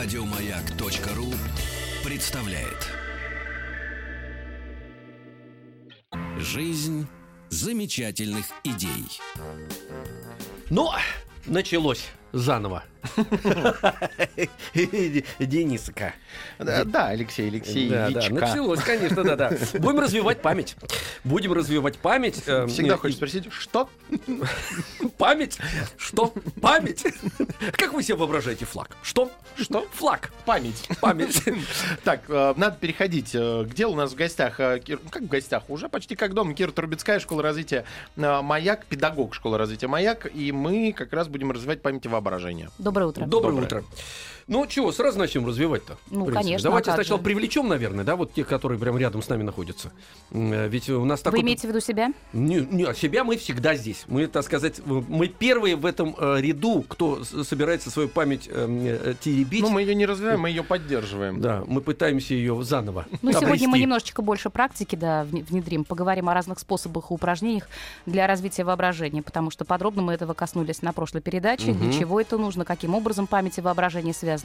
Радиомаяк.ру представляет. Жизнь замечательных идей. Ну, началось заново. Дениска. Да, Алексей Алексеевич. Да, да, началось, конечно, да, да. Будем развивать память. Будем развивать память. э, Всегда хочешь спросить, что? Память? Что? Память? Как вы себе воображаете флаг? Что? Что? Флаг. Память. Память. Так, э, надо переходить. э, Где у нас в гостях? ну, Как в гостях? Уже почти как дома. Кира Трубецкая, школа развития «Маяк», педагог школы развития «Маяк». И мы как раз будем развивать память воображение. Доброе утро. Доброе, Доброе. утро. Ну, чего, сразу начнем развивать-то? Ну, конечно, Давайте а сначала же? привлечем, наверное, да, вот тех, которые прямо рядом с нами находятся. Э, Ведь у нас Вы такой... имеете в виду себя? Не, не, себя мы всегда здесь. Мы, так сказать, мы первые в этом э, ряду, кто собирается свою память э, э, теребить. Ну, мы ее не развиваем, мы ее поддерживаем. Да, мы пытаемся ее заново Ну, сегодня мы немножечко больше практики, да, вне- внедрим. Поговорим о разных способах и упражнениях для развития воображения, потому что подробно мы этого коснулись на прошлой передаче, для чего это нужно, каким образом память и воображение связаны.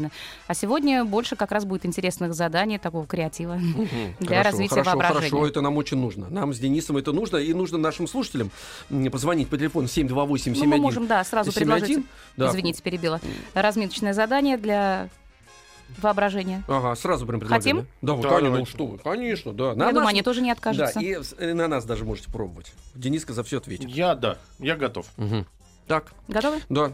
А сегодня больше как раз будет интересных заданий, такого креатива Мгм. для Хорошо, развития хорошо, воображения. Хорошо, это нам очень нужно. Нам с Денисом это нужно. И нужно нашим слушателям позвонить по телефону 728 Ну, мы можем, да, сразу предложить, Да. извините, перебила, разминочное задание для воображения. Ага, сразу прям предлагаем. Хотим? Да, вот, Да, конечно, ну что вы, конечно, да. Я На думаю, нас- они тоже не откажутся. Да, и на нас даже можете пробовать. Дениска за все ответит. Я, да, я готов. Мгм. Так, Готовы? да.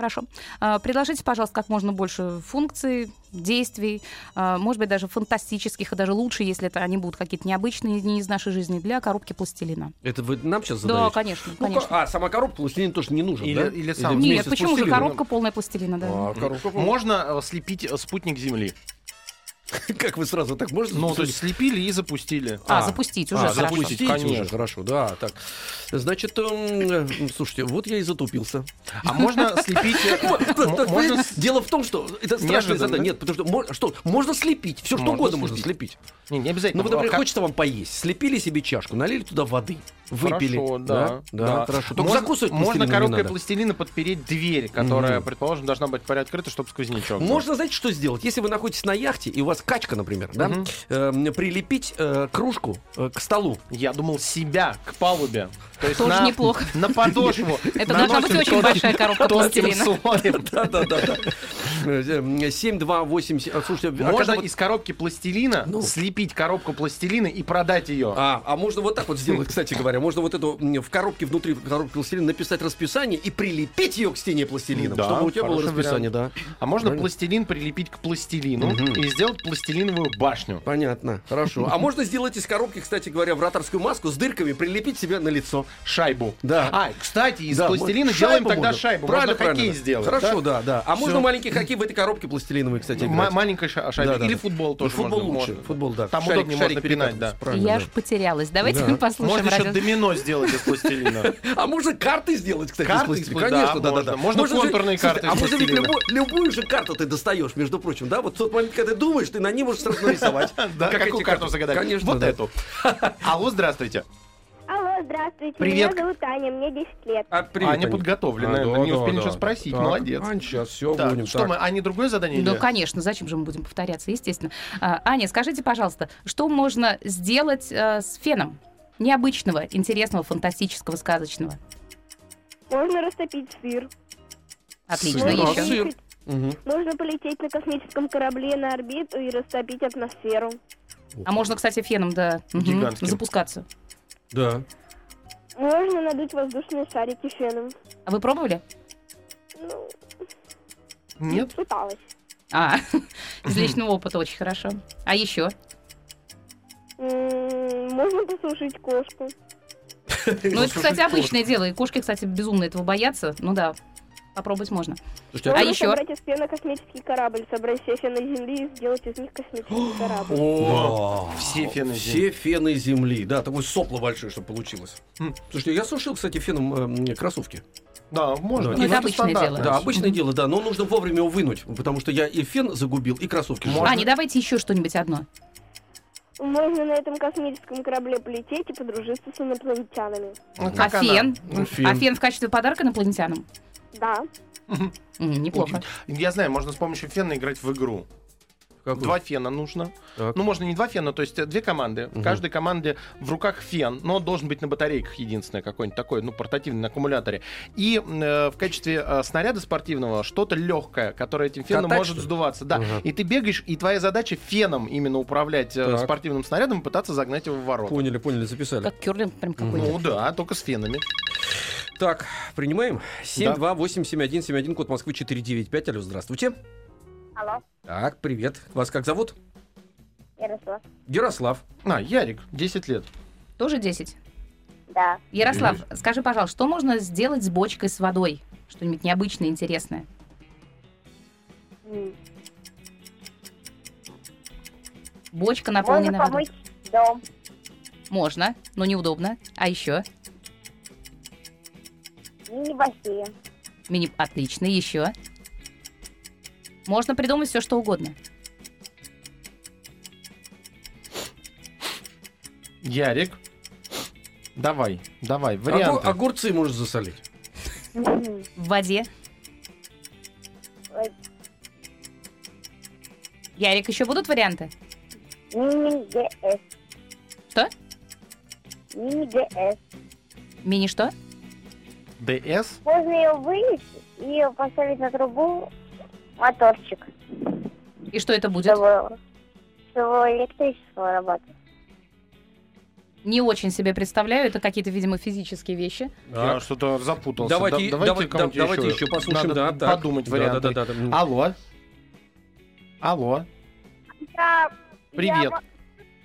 Хорошо. А, Предложите, пожалуйста, как можно больше функций, действий, а, может быть, даже фантастических, и даже лучше, если это они будут какие-то необычные дни из нашей жизни, для коробки пластилина. Это вы нам сейчас Да, задаете? конечно, Ну, конечно. а, сама коробка пластилин тоже не нужен, Или- да? или сам. Нет, почему же коробка полная пластилина, да? А, коробка полная. Можно слепить спутник Земли. Как вы сразу так можете? Ну, то есть слепили и запустили. А, а, запустить уже а, хорошо. запустить. Запустить конечно. уже, хорошо, да, так. Значит, эм, э, слушайте, вот я и затупился. А можно слепить... э, Можно Дело в том, что это страшное задание. да? Нет, потому что что можно слепить, все что Можно угодно можно слепить. Не, не обязательно. Ну, вот, например, хочется вам поесть. Слепили себе чашку, налили туда воды, выпили. Хорошо, да, да, хорошо. Только можно, закусывать можно коробкой пластилина подпереть дверь, которая, предположим, должна быть приоткрыта, чтобы сквознячок. Можно, знаете, что сделать? Если вы находитесь на яхте, и у вас качка, например, да, Мгм. эм, прилепить э, кружку э, к столу. Я думал себя к палубе. То есть Тоже на, неплохо. На подошву. Это должна быть очень большая коробка пластилина. слоем. Да, да, да, да. 7, 2, 8, Слушайте, а Можно из коробки пластилина Ну. слепить коробку пластилина и продать ее. А, а можно вот так вот сделать, кстати говоря. Можно вот эту в коробке, внутри коробки пластилина написать расписание и прилепить ее к стене пластилином, чтобы у тебя было расписание, да. А можно пластилин прилепить к пластилину и сделать пластилиновую башню. Понятно, хорошо. А можно сделать из коробки, кстати говоря, вратарскую маску с дырками, прилепить себе на лицо. Шайбу. Да. А, кстати, из Да, пластилина можно- делаем шайбу тогда можно. шайбу. Правильно, Можно хоккей правильно. сделать. Хорошо, да? да, да. А Всё. можно маленький хоккей в этой коробке пластилиновой, кстати, М- играть. маленькая ша- шайба. Да, да, Или да. футбол тоже Ну, футбол можно. лучше. можно. Футбол, да. Там Шарик- удобнее шарик можно пинать, да. правильно, Я да. ж потерялась. Давайте Да. мы послушаем Можно еще радио. домино сделать из пластилина. А можно карты сделать, кстати, Карты из пластилина? из пла- Конечно, да, да, да, да. можно. Можно же- контурные слушайте, карты из А можно ведь пластилина. любую, любую же карту ты достаешь, между прочим, да? Вот в тот момент, когда ты думаешь, ты на ней можешь сразу нарисовать. Да, Как какую карту загадать? Конечно, Вот да. эту. Алло, здравствуйте. Алло, здравствуйте. Привет. Меня зовут Аня, мне 10 лет. А, привет, Аня подготовленная, мы не успели ничего спросить, молодец. Ань, сейчас все Так, будем. что так. мы, Ане другое задание? Ну, или- конечно, зачем же мы будем повторяться, естественно. А, Аня, скажите, пожалуйста, что можно сделать э, с феном? Необычного, интересного, фантастического, сказочного. Можно растопить сыр. Отлично, Сыр. А, еще. сыр. Мгм. Можно полететь на космическом корабле на орбиту и растопить атмосферу. А можно, кстати, феном, да, Гигантским. запускаться. Да. Можно надуть воздушные шарики феном. А вы пробовали? Ну, Нет? пыталась. А, из личного опыта очень хорошо. А еще? М, Можно посушить кошку. Ну, это, кстати, обычное дело. И кошки, кстати, безумно этого боятся. Ну да, попробовать можно. Слушайте, А Можно еще? собрать из фена космический корабль, собрать все фены Земли и сделать из них космический корабль. О, Все фены Все фены земли. Да, такое сопло большое, чтобы получилось. Слушайте, я сушил, кстати, феном э, кроссовки. Да, можно. Ну, это обычное дело. Да, обычное дело, да, но нужно вовремя его вынуть, потому что я и фен загубил, и кроссовки. Можно. сжег. Аня, давайте еще что-нибудь одно. Можно на этом космическом корабле полететь и подружиться с инопланетянами. Ну, А фен? Ну, фен. А фен в качестве подарка инопланетянам? Да. Неплохо. Я знаю, можно с помощью фена играть в игру. Какой? Два фена нужно. Так. Ну, можно не два фена, то есть э, две команды. В Мгм. каждой команде в руках фен, но он должен быть на батарейках единственное, какой-нибудь такой, ну, портативный, на аккумуляторе. И э, в качестве э, снаряда спортивного что-то легкое, которое этим феном Катать, может сдуваться. Да. Ага. И ты бегаешь, и твоя задача феном именно управлять э, Так. спортивным снарядом и пытаться загнать его в ворота. Поняли, поняли, записали. Как керлинг прям какой-то. Ну да, только с фенами. Так, принимаем. 728-7171, код Москвы 495. Алло, здравствуйте. Алло, Так, привет. Вас как зовут? Ярослав. Ярослав. А, Ярик, 10 лет. Тоже 10. Да. Ярослав, скажи, пожалуйста, что можно сделать с бочкой с водой? Что-нибудь необычное, интересное? М. Бочка Можно наполнена водой. помыть дом. Можно, но неудобно. А еще? Мини-бассейн. Мини... Отлично, еще. Можно придумать все, что угодно. Ярик. Давай, давай, Огур- варианты. огурцы можешь засолить. В воде. Ярик, еще будут варианты? Мини-ГС. Что? Мини-ГС. Мини что? ДС. Можно ее вынести и поставить на трубу моторчик, И что это будет? чтобы, чтобы электричество работало. Не очень себе представляю. Это какие-то, видимо, физические вещи. Я Так. что-то запутался. Давайте, Да- давай- кому-нибудь да- давайте еще послушаем. Надо да, так. подумать Да, варианты. Да, да, да, да. Алло. Алло. Я, Привет. я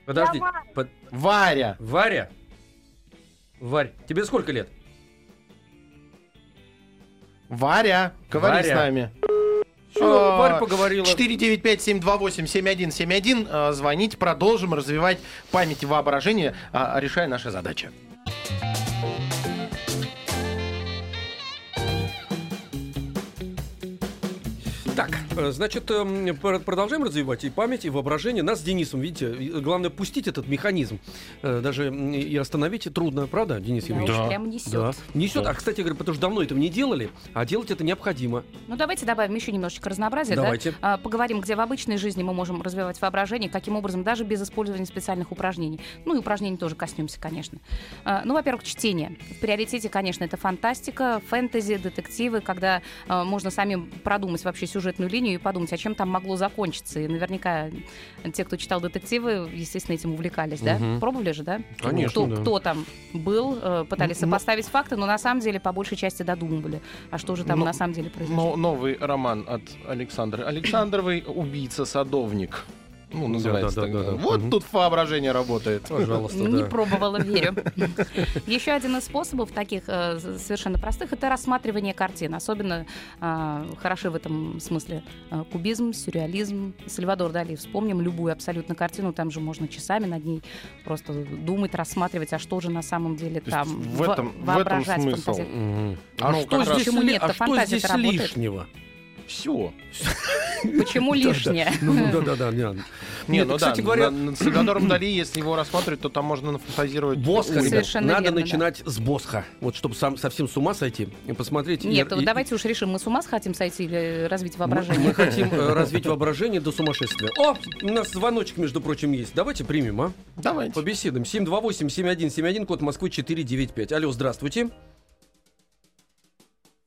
Подожди. Давай. под- Варя. Варя. Варь, тебе сколько лет? Варя. Говори Варя. с нами. Всё, А, Варя поговорила. 495-728-7171. А, Звоните, продолжим развивать память и воображение, а, решая наши задачи. Значит, эм, пр- продолжаем развивать и память, и воображение. Нас с Денисом, видите, главное пустить этот механизм. Э, Даже и остановить трудно, правда, Денис Да, уж прям несет. Да. Несет. Да. А, кстати говоря, потому что давно этого не делали, а делать это необходимо. Ну, давайте добавим еще немножечко разнообразия. да? Давайте. А, поговорим, где в обычной жизни мы можем развивать воображение, каким образом, даже без использования специальных упражнений. Ну и упражнений тоже коснемся, конечно. А, ну, во-первых, чтение. В приоритете, конечно, это фантастика, фэнтези, детективы, когда а, можно самим продумать вообще сюжетную линию и подумать, а чем там могло закончиться. И наверняка те, кто читал детективы, естественно, этим увлекались, да? Мгм. Пробовали же, да? Конечно, кто, да. кто там был, э, пытались сопоставить факты, но на самом деле по большей части додумывали. А что же там Ну, на самом деле произошло? Но новый роман от Александры Александровой «Убийца-садовник». Ну, называется Да, да, так. да, да. Вот Мгм. тут воображение работает. Пожалуйста, Не да. пробовала, верю. Еще один из способов таких э, совершенно простых это рассматривание картин. Особенно э, хороши в этом смысле э, кубизм, сюрреализм. Сальвадор Дали. Вспомним любую абсолютно картину, там же можно часами над ней просто думать, рассматривать, а что же на самом деле То там. в во- этом- в этом воображать, смысл. Мгм. А Ну, что здесь, Почему ли- а что здесь работает. лишнего? Все. Почему лишнее? Ну, да, да, да. не. Ну да, говоря- на- над Сальвадором Дали, если его рассматривать, то там можно нафантазировать. Босха, ребят, Совершенно надо начинать с Босха. Вот чтобы сам, совсем с ума сойти и посмотреть. Нет, давайте уж решим, мы с ума хотим сойти или развить воображение. мы хотим э, развить воображение до сумасшествия. О, у нас звоночек, между прочим, есть. Давайте примем, а? Давайте. Побеседуем. 728-7171, код Москвы 495. Алло, здравствуйте.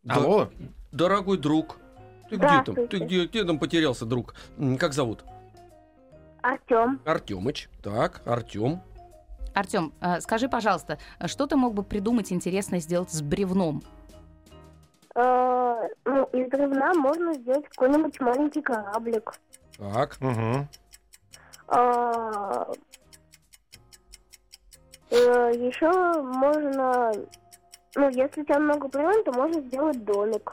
Алло. дорогой друг. Ты где там? Ты где, где там потерялся, друг? Как зовут? Артем. Артемыч. Так, Артем. Артем, э, скажи, пожалуйста, что ты мог бы придумать интересное сделать с бревном? Э, ну, из бревна можно сделать какой-нибудь маленький кораблик. Так. Мгм. еще можно, ну, если у тебя много бревен, то можно сделать домик.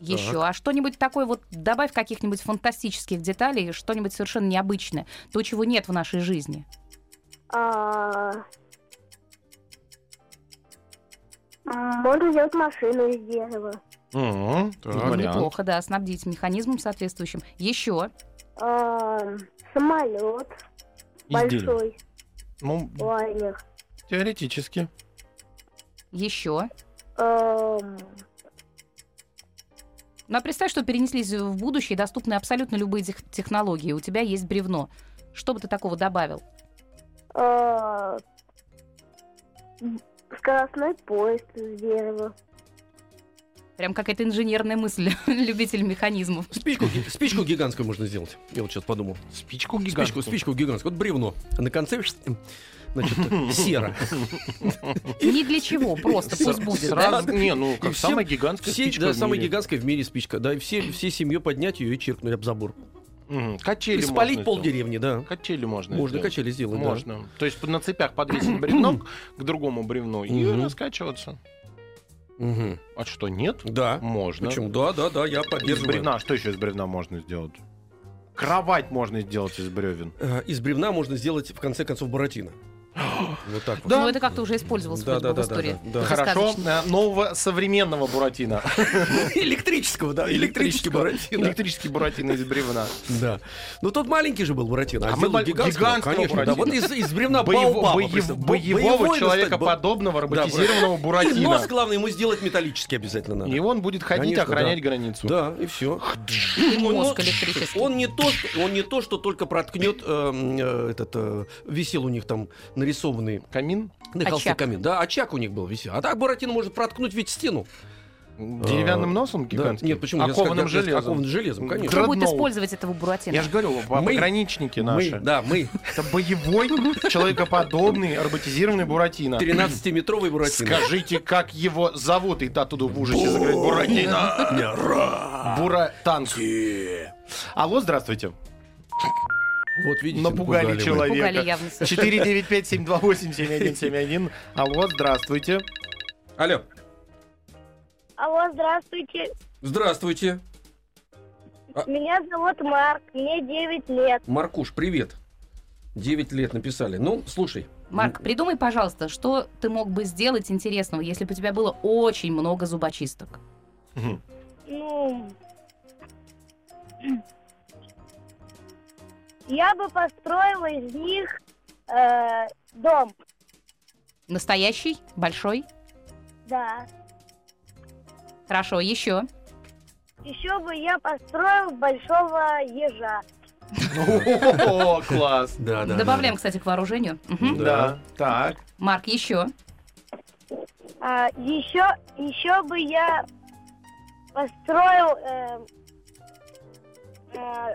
Еще, а что-нибудь такое вот добавь каких-нибудь фантастических деталей, что-нибудь совершенно необычное, то, чего нет в нашей жизни. А, можно сделать машину из дерева. Так. Вариант. Неплохо, да, снабдить механизмом соответствующим. Еще, А, самолет Из дерева. большой, Ну, лайнер. теоретически. еще. Эм, Ну, а представь, что перенеслись в будущее, доступны абсолютно любые тех- технологии. У тебя есть бревно. Что бы ты такого добавил? А, Скоростной поезд из дерева. Прям какая-то инженерная мысль, любитель механизмов. Спичку, спичку гигантскую можно сделать. Я вот сейчас подумал. Спичку Спичку, гигантскую. спичку гигантскую. Вот бревно. А на конце значит, сера. Ни для чего, просто пусть будет. да? Сразу, не, ну, как всем- самая гигантская Все, спичка да, в самая гигантская в мире спичка. Да, и все, все семью поднять ее и чиркнули об забор. Мгм, Качели И спалить можно пол сделать. деревни, да. Качели можно Можно сделать. качели сделать, да. Можно. То есть на цепях подвесить бревно к другому бревну и раскачиваться. Мгм. А что, нет? Да. Можно. Почему? Да, да, да, я Из поддерживаю. бревна. Что еще из бревна можно сделать? Кровать можно сделать из бревен. Э, Из бревна можно сделать, в конце концов, буратино. Вот так вот. Ну, это как-то уже использовалось Да, да, в да, истории. да, да. Хорошо. Сказочно. э, Нового современного буратино. Электрического, да, электрический буратино. Электрический буратино из бревна. Да. Ну, тот маленький же был буратино, а, А мы гигантского, конечно. Да, Буратино. вот из, бревна Боевого человекоподобного бо- роботизированного И нос, буратино. главное, ему сделать металлический обязательно надо. И он будет ходить, охранять да. границу. Да, и все. И мозг электрический. Он не то, что, он не то, что только проткнет эм, э, этот э, висел у них там нарисованный Камин на холсте Очаг. камин. Да, очаг у них был висел. А так Буратино может проткнуть ведь стену. деревянным носом Да. гигантским. Нет, почему? Окованным я железом. Окованным железом, конечно. Кто будет использовать этого Буратино? Я же говорю, Мы- пограничники Мы, наши. да, мы. Это боевой, человекоподобный, роботизированный Буратино. 13-метровый Буратино. Скажите, как его зовут? И та оттуда в ужасе заговорит. Буратино. Буратанк. Алло, здравствуйте. Вот видите, Напугали мы. человека. Пугали явно совершенно. 495-728-7171. Алло, здравствуйте. Алло, Алло, здравствуйте. здравствуйте. А- Меня зовут Марк, мне 9 лет. Маркуш, привет. 9 лет написали. Ну, слушай. Марк, придумай, пожалуйста, что ты мог бы сделать интересного, если бы у тебя было очень много зубочисток? Ну, я бы построила из них э, дом, Настоящий? Большой? да. Хорошо, еще. Еще бы я построил большого ежа. О, класс. Да, да. Добавляем, кстати, к вооружению. Да, так. Марк, еще. А, еще, еще бы я построил э, э,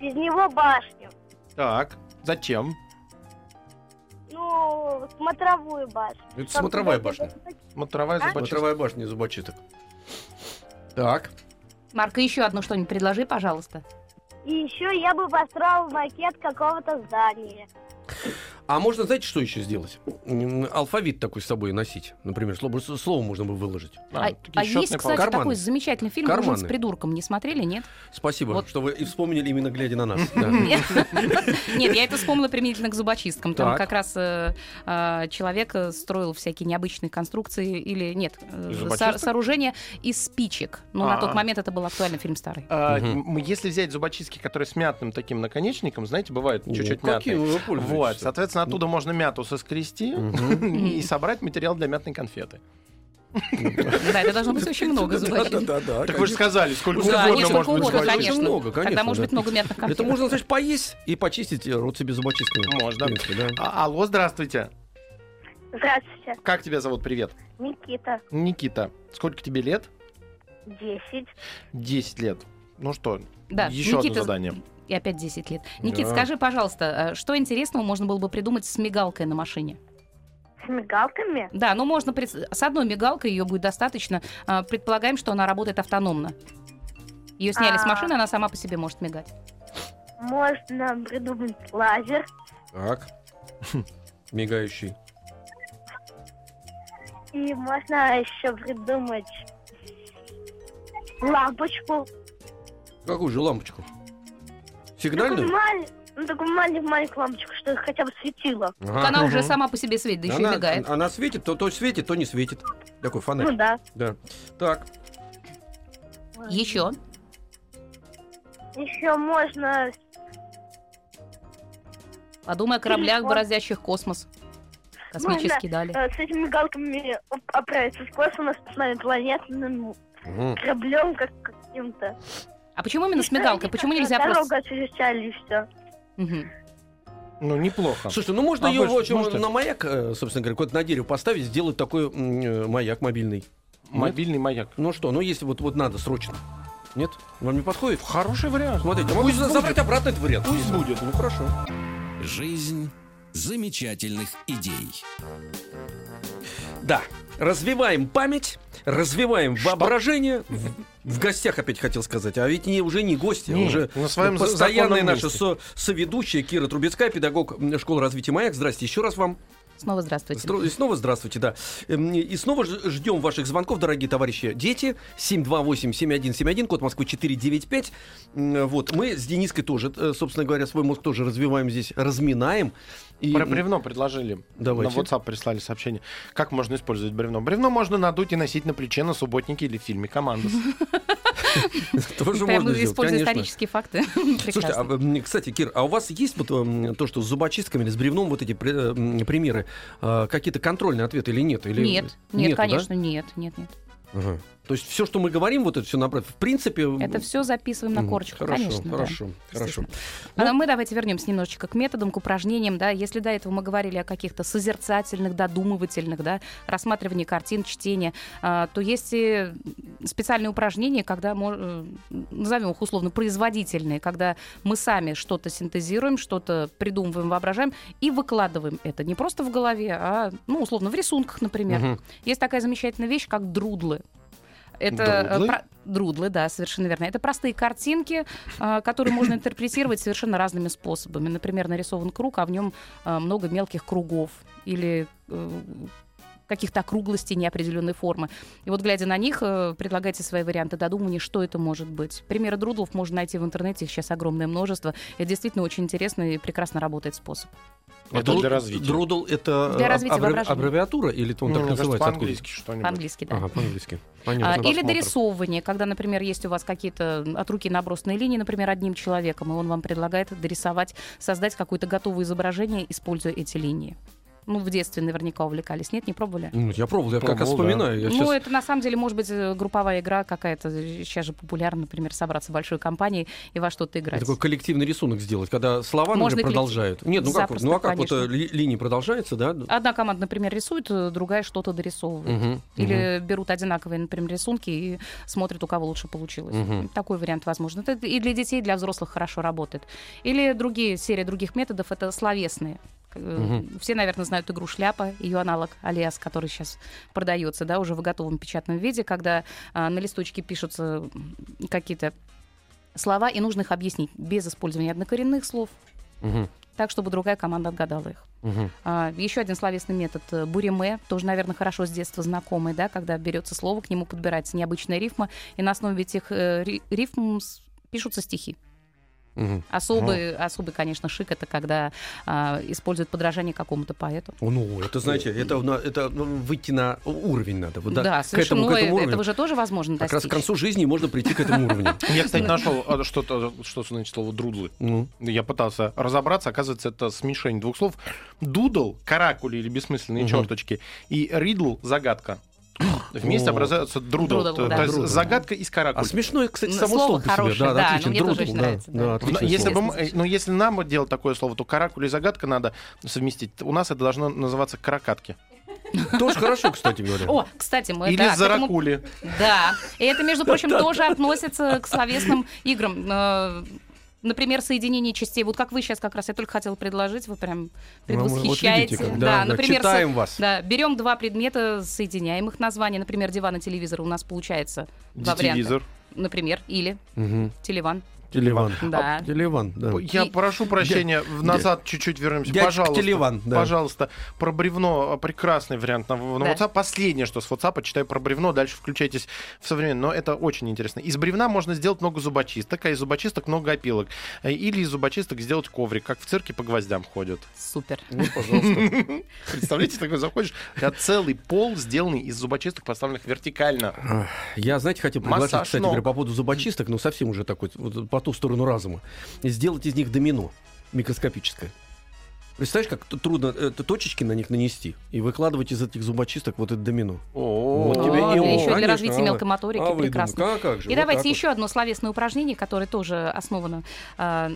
из него башню. Так. Зачем? Ну, смотровую башню. Это смотровая башня. Смотровая А? зубочистка. Смотровая башня зубочисток. Так. Марк, еще одно что-нибудь предложи, пожалуйста. И еще я бы построил макет какого-то здания. А можно, знаете, что еще сделать? Алфавит такой с собой носить. Например, слово, слово можно бы выложить. А, такие а есть, кстати, Карманы. такой замечательный фильм «Ужин с Карманы. придурком». Не смотрели, нет? Спасибо, Вот. что вы и вспомнили именно глядя на нас. Нет, я это вспомнила применительно к зубочисткам. Там как раз э, э, человек э, строил всякие необычные конструкции или нет, э, сооружения из спичек. Но на А. тот момент это был актуальный фильм старый. А, Если взять зубочистки, которые с мятным таким наконечником, знаете, бывают чуть-чуть мятные. Вот, соответственно, оттуда можно мяту соскрести и собрать материал для мятной конфеты. Да, это должно быть очень много зубочисток. Да, да, да. Так вы же сказали, сколько угодно может быть много, конечно, Тогда может быть много мятных конфет. Это можно, значит, поесть и почистить рот себе зубочистками. Можно. А- Алло, здравствуйте. Здравствуйте, Как тебя зовут? Привет. Никита, Никита. Сколько тебе лет? 10. 10 лет. Ну что, Да, еще одно Никита, задание. И опять 10 лет. Никит, Да. скажи, пожалуйста, э, что интересного можно было бы придумать с мигалкой на машине? С мигалками? Да, ну можно пред- с одной мигалкой ее будет достаточно. А, Предполагаем, что она работает автономно. Ее сняли с А. машины, она сама по себе может мигать. Можно придумать лазер. Так. Мигающий. И можно еще придумать лампочку. Какую же лампочку? Сигнальную? маль- ну, такую маленькую, маленькую лампочку, что хотя бы светила. Ага. Она уже сама по себе светит, да еще и Она, мигает. она светит, то, то светит, то не светит. Такой фонарь. Ну да. Да. Так. Еще. Еще можно... Подумай о кораблях, Телефон. бороздящих космос. Космические дали. э, с этими мигалками оп- отправиться в космос, посмотреть планетным Мгм. кораблем, как- каким-то. А почему именно с мигалкой? Почему нельзя просто... освещали и все. Мгм. Ну, неплохо. Слушайте, ну можно А ее больше общем, можете? на маяк, э, собственно говоря, куда-то на дерево поставить, сделать такой м, э, маяк мобильный. Мобильный маяк. Ну что, ну если вот, вот надо срочно. Нет? Вам не подходит? Хороший вариант. Смотрите, а могу Пусть забрать будет. обратно этот вариант. Пусть будет. Ну хорошо. Жизнь замечательных идей. Да, развиваем память, развиваем воображение. В, гостях опять хотел сказать, а ведь не, уже не гости, а Не, уже на своем постоянная законном наша месте. со- соведущая Кира Трубецкая, педагог школы развития «Маяк». Здрасте еще раз вам. Снова здравствуйте. Стро- И снова здравствуйте, да. Эм, И снова ждем ваших звонков, дорогие товарищи. Дети, 728-7171, код Москвы 495. М, Вот, мы с Дениской тоже, э, собственно говоря, свой мозг тоже развиваем здесь, разминаем. И, Про бревно предложили. Давайте. На WhatsApp прислали сообщение. Как можно использовать бревно? Бревно можно надуть и носить на плече на субботнике или в фильме «Командос». тоже можно конечно. исторические факты. Слушайте, а, кстати, Кир, а у вас есть вот то, что с зубочистками или с бревном вот эти э, примеры, а, какие-то контрольные ответы или нет? Или... Нет, нет, конечно, нет, нет, нет. То есть все, что мы говорим, вот это все направо, в принципе... Это все записываем на корочку, Хорошо, конечно. да. хорошо, хорошо. Естественно. А мы давайте вернемся немножечко к методам, к упражнениям. Да. Если до этого мы говорили о каких-то созерцательных, додумывательных, да, рассматривании картин, чтения, а, то есть и специальные упражнения, когда, мо- э, назовем их условно, производительные, когда мы сами что-то синтезируем, что-то придумываем, воображаем и выкладываем это не просто в голове, а, ну, условно, в рисунках, например. Мгм. Есть такая замечательная вещь, как друдлы. Это э, Друдлы? про- друдлы, да, совершенно верно. Это простые картинки, э, которые можно интерпретировать совершенно разными способами. Например, нарисован круг, а в нем э, много мелких кругов или э, каких-то округлостей неопределенной формы. И вот, глядя на них, предлагайте свои варианты додумывания, что это может быть. Примеры друдлов можно найти в интернете, их сейчас огромное множество. Это действительно очень интересный и прекрасно работает способ. А Это друд- для развития. Друдл это Для развития аббреви- аббревиатура или это он Ну, так называется? По-английски что-нибудь. По-английски, да. Ага, по-английски. А, Понятно. Или Просмотр. дорисовывание, когда, например, есть у вас какие-то от руки набросанные линии, например, одним человеком, и он вам предлагает дорисовать, создать какое-то готовое изображение, используя эти линии. Ну, в детстве наверняка увлекались. Нет, не пробовали? Ну, я пробовал, я как раз Пробовал, да. вспоминаю. Я ну, щас- это на самом деле может быть э, групповая игра какая-то. Сейчас же популярно, например, собраться в большой компании и во что-то играть. Такой коллективный рисунок сделать, когда слова, Можно например, и коллектив- продолжают. Нет, ну как, вот, Запросто, ну а как вот конечно. э, ли- линии продолжаются, да? Одна команда, например, рисует, э, другая что-то дорисовывает. Мгм, Или берут одинаковые, например, рисунки и смотрят, у кого лучше получилось. Мгм. Такой вариант возможен. Это и для детей, и для взрослых хорошо работает. Или другие серии других методов это словесные. Мгм. Все, наверное, знают игру шляпа, ее аналог Алиас, который сейчас продается, да, уже в готовом печатном виде, когда а, на листочке пишутся какие-то слова, и нужно их объяснить без использования однокоренных слов, мгм, так, чтобы другая команда отгадала их. мгм. А, еще один словесный метод э, буриме, тоже, наверное, хорошо с детства знакомый, да, когда берется слово, к нему подбирается необычная рифма, и на основе этих э, ри- рифм пишутся стихи. Мгм. Особый, особый, конечно, шик это когда а, используют подражание какому-то поэту. Ну, это, знаете, это, это ну, выйти на уровень надо. Вот, Да, к совершенно. этому, к Ну, этому э, уровню. этого же тоже возможно Как раз к концу жизни можно прийти к этому уровню. Я, кстати, нашел а, что-то, что значит слово друдлы. Ну, Я пытался разобраться, оказывается, это смешение двух слов. Doodle, каракули или бессмысленные черточки, и riddle, загадка. Вместе О. образуется друдл. Друдл, то, да. то есть Друдл. загадка из а каракуль. смешное, кстати, Ну, само слово слово по себе. хорошее, Да, да, отлично. мне тоже Друдл, очень да, нравится, да. да, отличное если, слово. бы э, ну, если нам делать такое слово, то каракуль и загадка надо совместить. У нас это должно называться каракатки. Тоже хорошо, кстати говоря. О, кстати, мы Или да, к этому- заракули. Да, и это, между прочим, тоже относится к словесным играм. Например, соединение частей. Вот как вы сейчас как раз, я только хотела предложить, вы прям Ну, вот предвосхищаете. видите, как, да, да, например, читаем со- вас. Да, берем два предмета, соединяем их названия. Например, диван и телевизор у нас получается два варианта. Телевизор. Например, или Мгм. телеван. Телеван. Да. А, Телеван, да. Я И- прошу прощения, в назад чуть-чуть вернемся. Дядька Пожалуйста, Телеван, да. пожалуйста, про бревно а, прекрасный вариант на, на Да. WhatsApp. Последнее, что с WhatsApp, читаю про бревно, дальше включайтесь в современное. Но это очень интересно. Из бревна можно сделать много зубочисток, а из зубочисток много опилок. Э, Или из зубочисток сделать коврик, как в цирке по гвоздям ходят. Супер. Ну, пожалуйста. Представляете, такой заходишь, тебя целый пол сделанный из зубочисток, поставленных вертикально. Я, знаете, хотел предложить, кстати по поводу зубочисток, ну, совсем уже такой, ту сторону разума. Сделать из них домино микроскопическое. Представляешь, как трудно э, точечки на них нанести и выкладывать из этих зубочисток вот это домино. О, Вот О, тебе и- О, еще для развития а мелкой моторики а прекрасно. И давайте еще одно словесное упражнение, которое тоже основано а,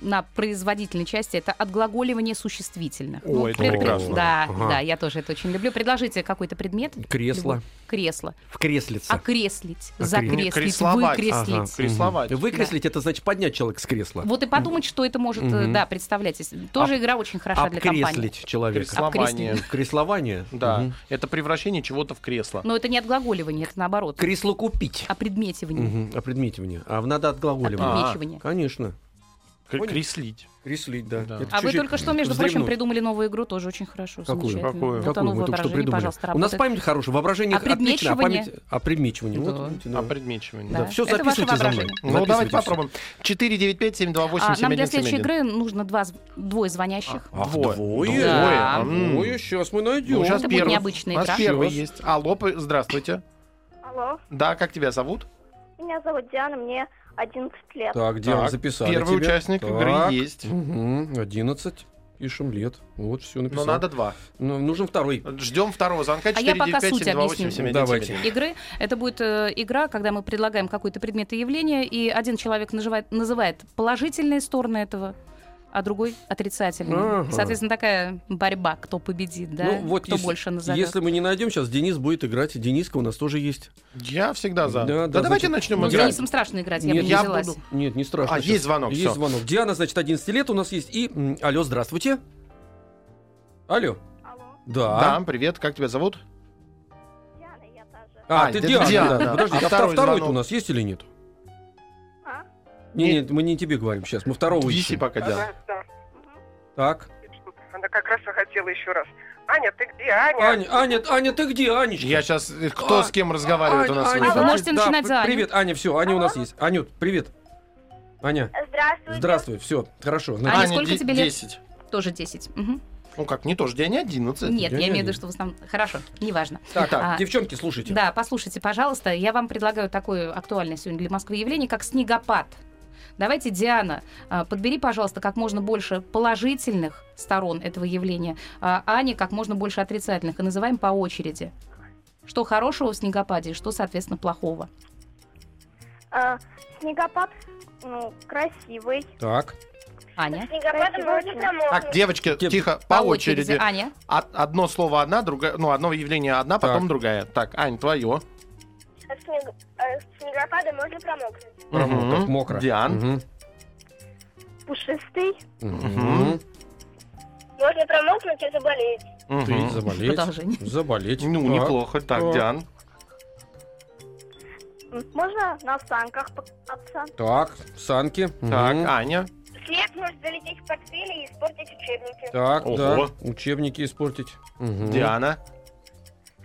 на производительной части. Это отглаголивание существительных. О, это пред- прекрасно. Да, Ага. да, я тоже это очень люблю. Предложите какой-то предмет. Кресло. Любой. Кресло. В креслице. Окреслить, Окре- закреслить, Кресловать. выкреслить. Ага. Кресловать. Выкреслить это значит поднять человека с кресла. Вот и подумать, что это может, Мгм. да, представлять. Тоже игра очень хороша для компании. Обкреслить человека. Креслование. Креслование. Да, Мгм. это превращение чего-то в кресло. Но это не отглаголивание, это наоборот. Кресло купить. Опредметивание. Мгм. Опредметивание. А надо отглаголивать. Опредмечивание. Конечно. Понял. Креслить. Креслить, да. Да. Это А вы только что, между прочим, вздремнул. придумали новую игру, тоже очень хорошо. Какую? Какую? Вот Какую оно мы только что придумали? пожалуйста, У нас память хорошая, воображение отлично, а память... Опредмечивание. Вот, Да. видите, да. А предмечивание. Да, Да. все Это записывайте за мной. воображение. Ну, давайте попробуем. 495-728-7171. А, нам для следующей игры нужно два, двое звонящих. Ах, Двое. двое? Да. Двое, сейчас мы найдем. Ну, сейчас Это будет первый. необычная У нас игра. первый есть. Алло, здравствуйте. Алло, Да, как тебя зовут? меня зовут Диана, мне 11 лет. Так, Диана, Так, записали Первый тебя. участник Так. игры есть. Мгм, 11. Пишем лет. Вот, все Но написал. надо два. Ну, нужен второй. Ждем второго звонка. А я пока суть 495-728-7171. Давайте. игры. Это будет э, игра, когда мы предлагаем какой-то предмет и явление, и один человек наживает- называет положительные стороны этого, а другой отрицательные. Ага. Соответственно, такая борьба, кто победит, да? Ну, вот кто если, больше назовет. если мы не найдем, сейчас Денис будет играть. Дениска у нас тоже есть. Я всегда за. Да, Да, да, давайте значит, начнем Ну, с играть. Денисом страшно играть, я Нет, бы не я взялась. буду- Нет, не страшно. А, щас. есть звонок, Есть всё. звонок. Диана, значит, 11 лет у нас есть. И, алло, здравствуйте. Алло. Алло, Да. Да, привет, как тебя зовут? Диана, я та же. А, А, ты Диана, Диана, да. да. Подожди, А а второй второй звонок? у нас есть или нет? А? Не, Нет. нет, мы не тебе говорим сейчас. Мы второго Виси ищем. пока, Диана. Ага, да. Так. Она как раз и хотела еще раз. Аня, ты где, Аня? Аня, Аня, Аня, ты где, Анечка? Я сейчас... Кто А, с кем разговаривает у нас? Аня, в А, вы можете да, начинать за Аню. Привет, Аня, все, Аня у нас есть. Анют, привет. Аня, Здравствуйте. здравствуй, все, хорошо. Аня, Значит, сколько тебе лет? 10. Тоже 10. Мгм. Ну как, не тоже, Диане 11. Нет, я я имею в виду, что в основном... Хорошо, неважно. так, А, девчонки, слушайте. Да, послушайте, пожалуйста, я вам предлагаю такое актуальное сегодня для Москвы явление, как снегопад. Давайте, Диана, а, подбери, пожалуйста, как можно больше положительных сторон этого явления, а Аня как можно больше отрицательных, и называем по очереди. Что хорошего в снегопаде и что, соответственно, плохого. А, снегопад, ну, красивый. Так, Аня. Снегопадом можно промокнуть. Так, девочки, Тип- тихо, по, очереди. Аня. Од- Одно слово одна, другая, ну, одно явление одна, потом Так. другая. Так, Ань, твое. Снег- снегопадом можно промокнуть. Мгм, так мокро. Диан. Мгм, Пушистый. мгм. Можно промокнуть и заболеть. Ты Мгм. заболеть. Продолжение. Заболеть. Ну, Так. неплохо. Так, Так. Диан. Можно на санках покататься. Так, санки. Так, Мгм. Аня. Снег может залететь в портфели и испортить учебники. Так, Ого. да. Учебники испортить. Мгм. Диана.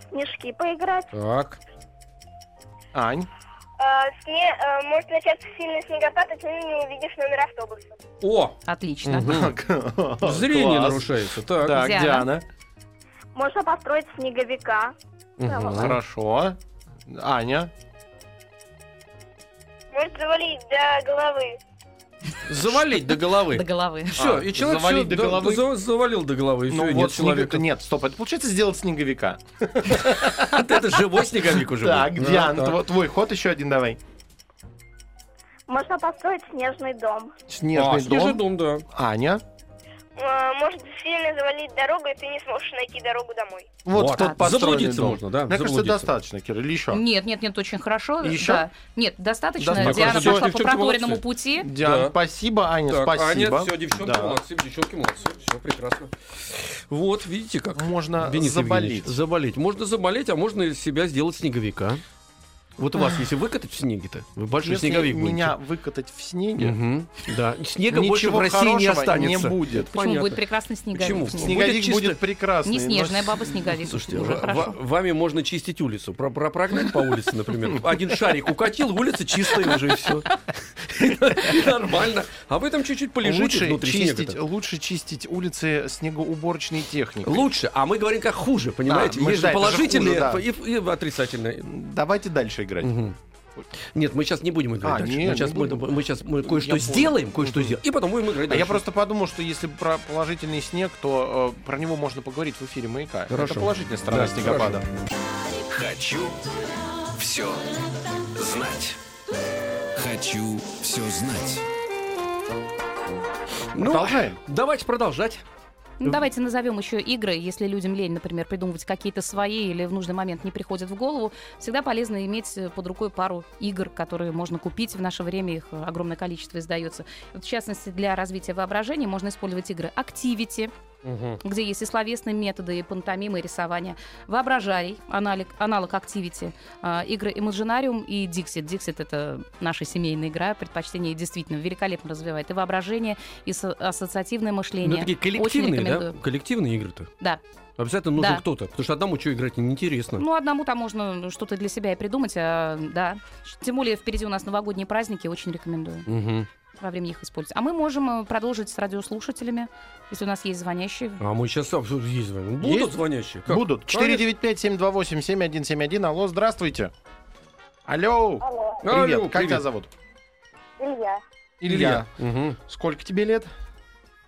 Снежки поиграть. Так. Ань. Может начаться сильный снегопад, и ты не увидишь номер автобуса. О! Отлично. Мгм. Зрение Класс. нарушается. Так. Так, Диана. Диана. Можно построить снеговика. Мгм. Хорошо. Аня. Может завалить до головы. Завалить до головы. До головы. Все, А, и человек завалить всё, до да, головы? за- завалил до головы, и Ну все, вот нет человека. снег- Нет, стоп, это получается сделать снеговика. Это живой снеговик уже. Так, был. Диан, Да, так. тво- твой ход еще один давай. Можно построить снежный дом. Снежный А, снежный дом. дом, да. Аня. Может сильно завалить дорогу, и ты не сможешь найти дорогу домой. Вот, Вот. тот Заблудиться можно, да, Мне кажется, достаточно, Кира, или еще? Нет, нет, нет, очень хорошо. Еще? Да. Нет, достаточно. Достаточно. Диана Всё, пошла по проторенному молодцы. пути. Диан, Да. спасибо, Аня, Так, спасибо. Аня, все, девчонки Да. молодцы, девчонки молодцы. Все прекрасно. Вот, видите как. Можно Денис заболеть. Евгеньевич, заболеть. Можно заболеть, а можно из себя сделать снеговика. Вот у вас, если выкатать в снеге-то, вы большой Если снеговик будете. меня выкатать в снеге, Мгм, Да, снега больше в России не останется. не будет. Почему Понятно. будет прекрасный снеговик? Почему? Снег- Снеговик чисто- будет прекрасный. Не но снежная с- баба снеговик. Слушайте, уже хорошо. ва- вами можно чистить улицу. Про, про- прогнать по улице, например. Один шарик укатил, улица чистая уже и все. Нормально. А вы там чуть-чуть полежите Лучше внутри чистить, снега. лучше чистить улицы снегоуборочной техникой. Лучше, а мы говорим как хуже, понимаете? А, мы Есть же, положительные и отрицательные. Давайте дальше играть. Мгм. Нет, мы сейчас не будем играть А, дальше. нет, мы сейчас, не мы, будем. мы сейчас мы Я кое-что понял. сделаем, кое-что сделаем, и потом будем играть А дальше. я просто подумал, что если про положительный снег, то э, про него можно поговорить в эфире «Маяка». Хорошо. Это положительная сторона Да, снегопада. Хочу все знать. Хочу все знать. Ну, Продолжаем. Давайте продолжать. Ну, давайте назовем еще игры, если людям лень, например, придумывать какие-то свои или в нужный момент не приходят в голову. Всегда полезно иметь э, под рукой пару игр, которые можно купить. В наше время их э, огромное количество издается. Вот, в частности, для развития воображения можно использовать игры Activity, где есть и словесные методы, и пантомимы, и рисование. Воображарий, аналог, аналог Activity, а, игры Imaginarium и Dixit. Dixit — это наша семейная игра, предпочтение действительно великолепно развивает и воображение, и со- ассоциативное мышление. Ну, такие коллективные, да? Коллективные игры-то. Да. Обязательно нужен Да. кто-то, потому что одному что играть неинтересно. Ну, одному там можно что-то для себя и придумать, а, да. Тем более впереди у нас новогодние праздники, очень рекомендую Мгм. Во время их использовать. А мы можем э, продолжить с радиослушателями, если у нас есть звонящие. А мы сейчас есть звоним. Будут Есть? звонящие? Как? Будут. Конечно. 495-728-7171. Алло, здравствуйте. Алло. Алло, Привет. Алло, как привет. тебя зовут? Илья, Илья. Мгм. Сколько тебе лет?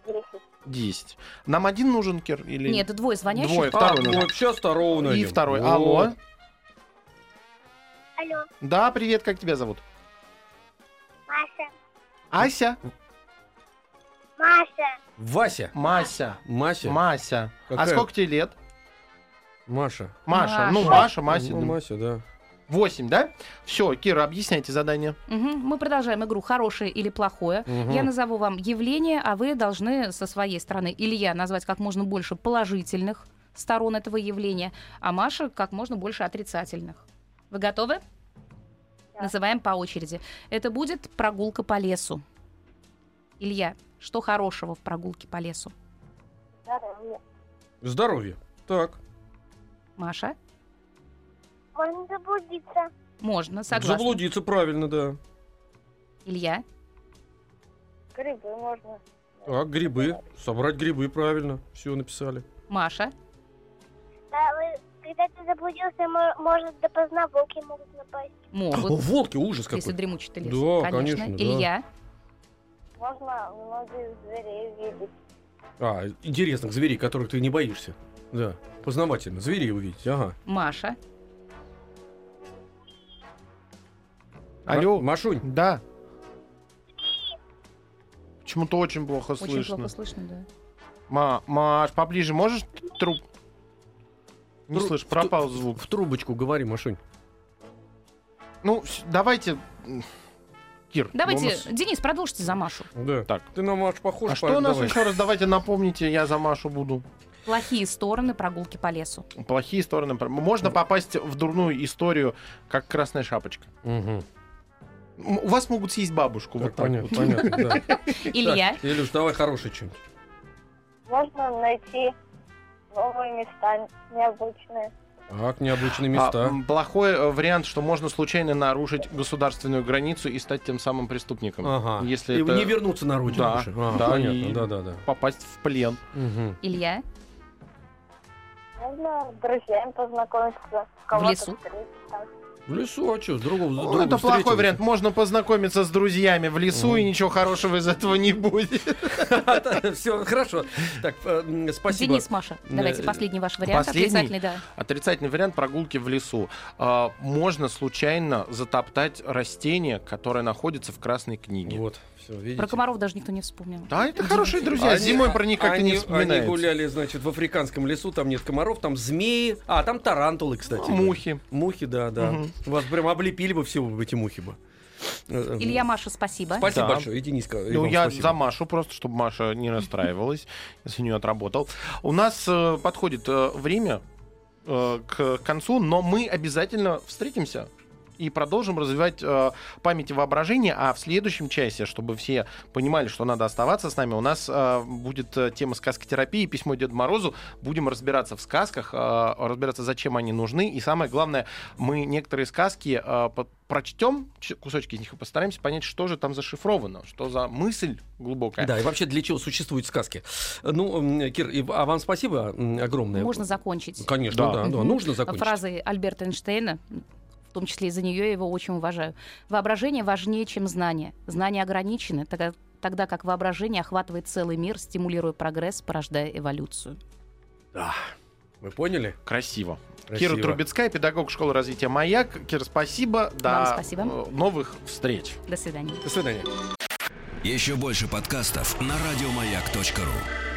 10. 10. Нам один нужен, Кир? Или... Нет, двое звонящих. Двое. А, Второй нужен. вот сейчас второго И найдем. второй. Вот. Алло. Алло, Да, привет, как тебя зовут? Маша. Ася? Маша. Вася. Мася. Мася. Мася. А Какая? сколько тебе лет? Маша. Маша. Ну, Маша. Маша, Мася. Ну, Мася, да. Восемь, да? Все, Кира, объясняйте задание. Мгм. Мы продолжаем игру «Хорошее или плохое». Мгм. Я назову вам явление, а вы должны со своей стороны, Илья, назвать как можно больше положительных сторон этого явления, а Маша как можно больше отрицательных. Вы готовы? Называем по очереди. Это будет прогулка по лесу. Илья, что хорошего в прогулке по лесу? Здоровье. Здоровье. Так. Маша? Можно заблудиться. Можно, согласна. Заблудиться правильно, да. Илья? Грибы можно. Так, грибы. Собрать грибы, правильно. Все написали. Маша? Да, вы, когда ты заблудился, мо- может, допоздна волки могут напасть. О, Могут, волки, ужас если какой. дремучий ты лес. Да, конечно, да. Илья? Можно многих зверей видеть. А, интересных зверей, которых ты не боишься. Да, познавательно. Зверей увидеть, ага. Маша? Алло. Ма- Машунь, Да. Почему-то очень плохо Очень слышно. плохо слышно, да. Ма, Маш, поближе можешь труп? Не Тру- слышу, в пропал ту- звук. в трубочку говори, Машунь. Ну, давайте... Кир, ну, Давайте, нас- Денис, продолжите за Машу. Да. Так. Ты на Маш похож. А что у нас давай. еще раз? Давайте напомните, я за Машу буду. Плохие стороны прогулки по лесу. Плохие стороны. Можно попасть в дурную историю, как Красная Шапочка. М, У вас могут съесть бабушку. Так, вот так понятно, вот. понятно, да. Илья? Илюш, давай хороший что-нибудь. Можно найти новые места необычные. Так, необычные А, места. м, плохой э, вариант, что можно случайно нарушить государственную границу и стать тем самым преступником. Ага. Если И это не вернуться на родину Да. А, да, понятно, и- да, да, да. попасть в плен. Мгм. Илья? Можно с друзьями познакомиться. кого-то лесу? встретить. В лесу, а что, с другом, с Ну, это плохой вариант. Можно познакомиться с друзьями в лесу, Мгм. и ничего хорошего из этого не будет. Все, хорошо. Так, э, спасибо. Денис, Маша. Давайте Э, последний ваш вариант. Отрицательный, да. Отрицательный вариант прогулки в лесу. А, Можно случайно затоптать растение, которое находится в красной книге. Вот, все, видите. Про комаров даже никто не вспомнил. Да, это хорошие друзья. Они- Зимой про них как-то не вспоминается. Они гуляли, значит, в африканском лесу, там нет комаров, там змеи, а, там тарантулы, кстати. Мухи. Мухи, да, да. Мгм. Вас прям облепили бы все бы эти мухи бы. Э, э, Илья, Маша, спасибо. Спасибо Да. большое. И Дениска. и Ну, я спасибо. за Машу просто, чтобы Маша не расстраивалась, если не отработал. У нас э, подходит э, время э, к концу, но мы обязательно встретимся и продолжим развивать э, память и воображение. А в следующем часе, чтобы все понимали, что надо оставаться с нами, у нас э, будет э, тема сказкотерапии, письмо Деду Морозу. Будем разбираться в сказках, э, разбираться, зачем они нужны. И самое главное, мы некоторые сказки э, прочтем, кусочки из них и постараемся понять, что же там зашифровано, что за мысль глубокая. Да, и вообще для чего существуют сказки. Ну, Кир, а вам спасибо огромное. Можно закончить Конечно, Да. да, да, нужно закончить. фразой Альберта Эйнштейна. Том числе из-за нее я его очень уважаю. Воображение важнее, чем знание. Знания ограничены, тогда, тогда как воображение охватывает целый мир, стимулируя прогресс, порождая эволюцию. Да. Вы поняли? Красиво. Красиво. Кира Трубецкая, педагог школы развития «Маяк». Кира, спасибо. До Вам спасибо. э, новых встреч. До свидания. До свидания. Еще больше подкастов на радиомаяк.ру.